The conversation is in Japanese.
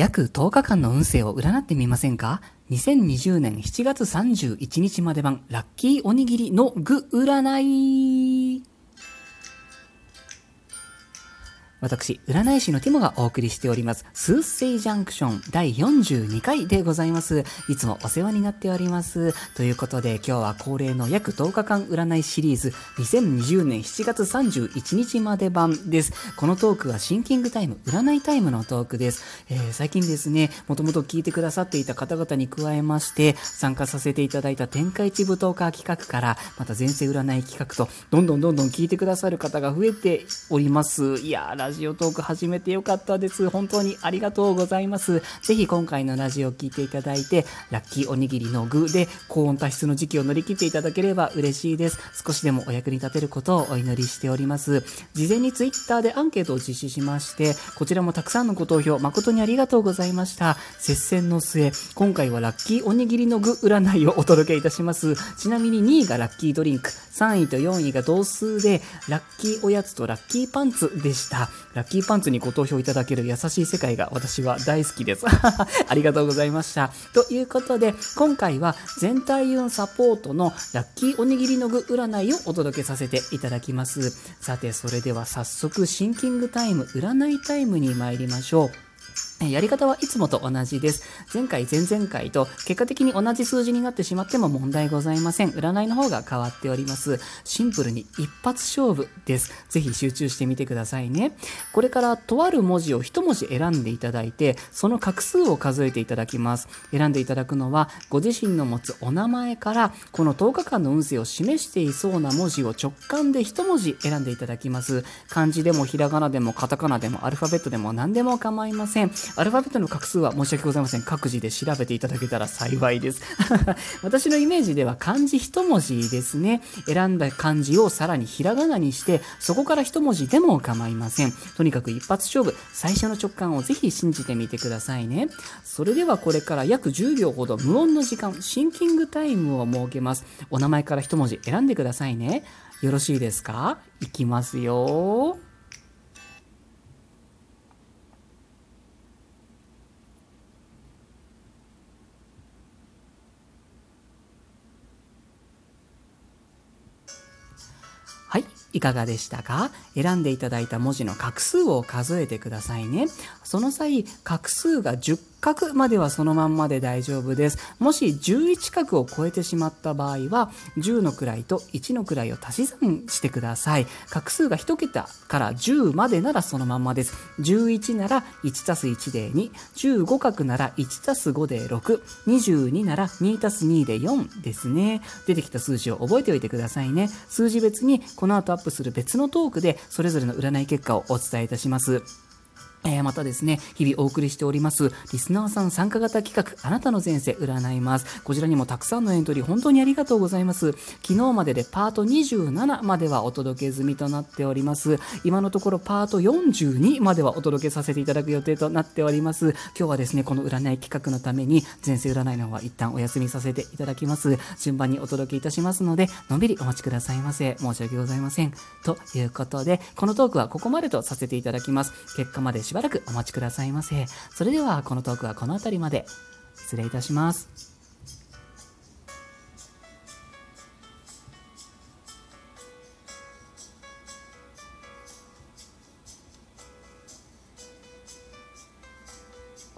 約10日間の運勢を占ってみませんか ?2020 年7月31日まで版ラッキーおにぎりの具占い私、占い師のティモがお送りしております、スーセイジャンクション第42回でございます。いつもお世話になっております。ということで、今日は恒例の約10日間占いシリーズ、2020年7月31日まで版です。このトークはシンキングタイム、占いタイムのトークです。えー、最近ですね、もともと聞いてくださっていた方々に加えまして、参加させていただいた天下一舞踏家企画から、また前世占い企画と、どんどんどんどん聞いてくださる方が増えております。いやー、ラジオトーク始めてよかったです。本当にありがとうございます。ぜひ今回のラジオを聴いていただいて、ラッキーおにぎりの具で高温多湿の時期を乗り切っていただければ嬉しいです。少しでもお役に立てることをお祈りしております。事前にツイッターでアンケートを実施しまして、こちらもたくさんのご投票誠にありがとうございました。接戦の末、今回はラッキーおにぎりの具占いをお届けいたします。ちなみに2位がラッキードリンク、3位と4位が同数で、ラッキーおやつとラッキーパンツでした。ラッキーパンツにご投票いただける優しい世界が私は大好きです。ありがとうございました。ということで、今回は全体運サポートのラッキーおにぎりの具占いをお届けさせていただきます。さて、それでは早速シンキングタイム、占いタイムに参りましょう。やり方はいつもと同じです。前回、前々回と結果的に同じ数字になってしまっても問題ございません。占いの方が変わっております。シンプルに一発勝負です。ぜひ集中してみてくださいね。これからとある文字を一文字選んでいただいて、その画数を数えていただきます。選んでいただくのは、ご自身の持つお名前から、この10日間の運勢を示していそうな文字を直感で一文字選んでいただきます。漢字でもひらがなでもカタカナでもアルファベットでも何でも構いません。アルファベットの画数は申し訳ございません。各自で調べていただけたら幸いです。私のイメージでは漢字一文字ですね。選んだ漢字をさらにひらがなにして、そこから一文字でも構いません。とにかく一発勝負、最初の直感をぜひ信じてみてくださいね。それではこれから約10秒ほど無音の時間、シンキングタイムを設けます。お名前から一文字選んでくださいね。よろしいですか？いきますよ。いかがでしたか？選んでいただいた文字の画数を数えてくださいね。その際、画数が10角まではそのまんまで大丈夫です。もし11角を超えてしまった場合は、10の位と1の位を足し算してください。画数が1桁から10までならそのまんまです。11なら1たす1で2、15角なら1たす5で6、22なら2たす2で4ですね。出てきた数字を覚えておいてくださいね。数字別にこの後アップする別のトークでそれぞれの占い結果をお伝えいたします。えー、またですね、日々お送りしております、リスナーさん参加型企画、あなたの前世占います。こちらにもたくさんのエントリー、本当にありがとうございます。昨日まででパート27まではお届け済みとなっております。今のところパート42まではお届けさせていただく予定となっております。今日はですね、この占い企画のために、前世占いの方は一旦お休みさせていただきます。順番にお届けいたしますので、のんびりお待ちくださいませ。申し訳ございません。ということで、このトークはここまでとさせていただきます。結果までしばらくお待ちくださいませ。それではこのトークはこの辺りまで。失礼いたします。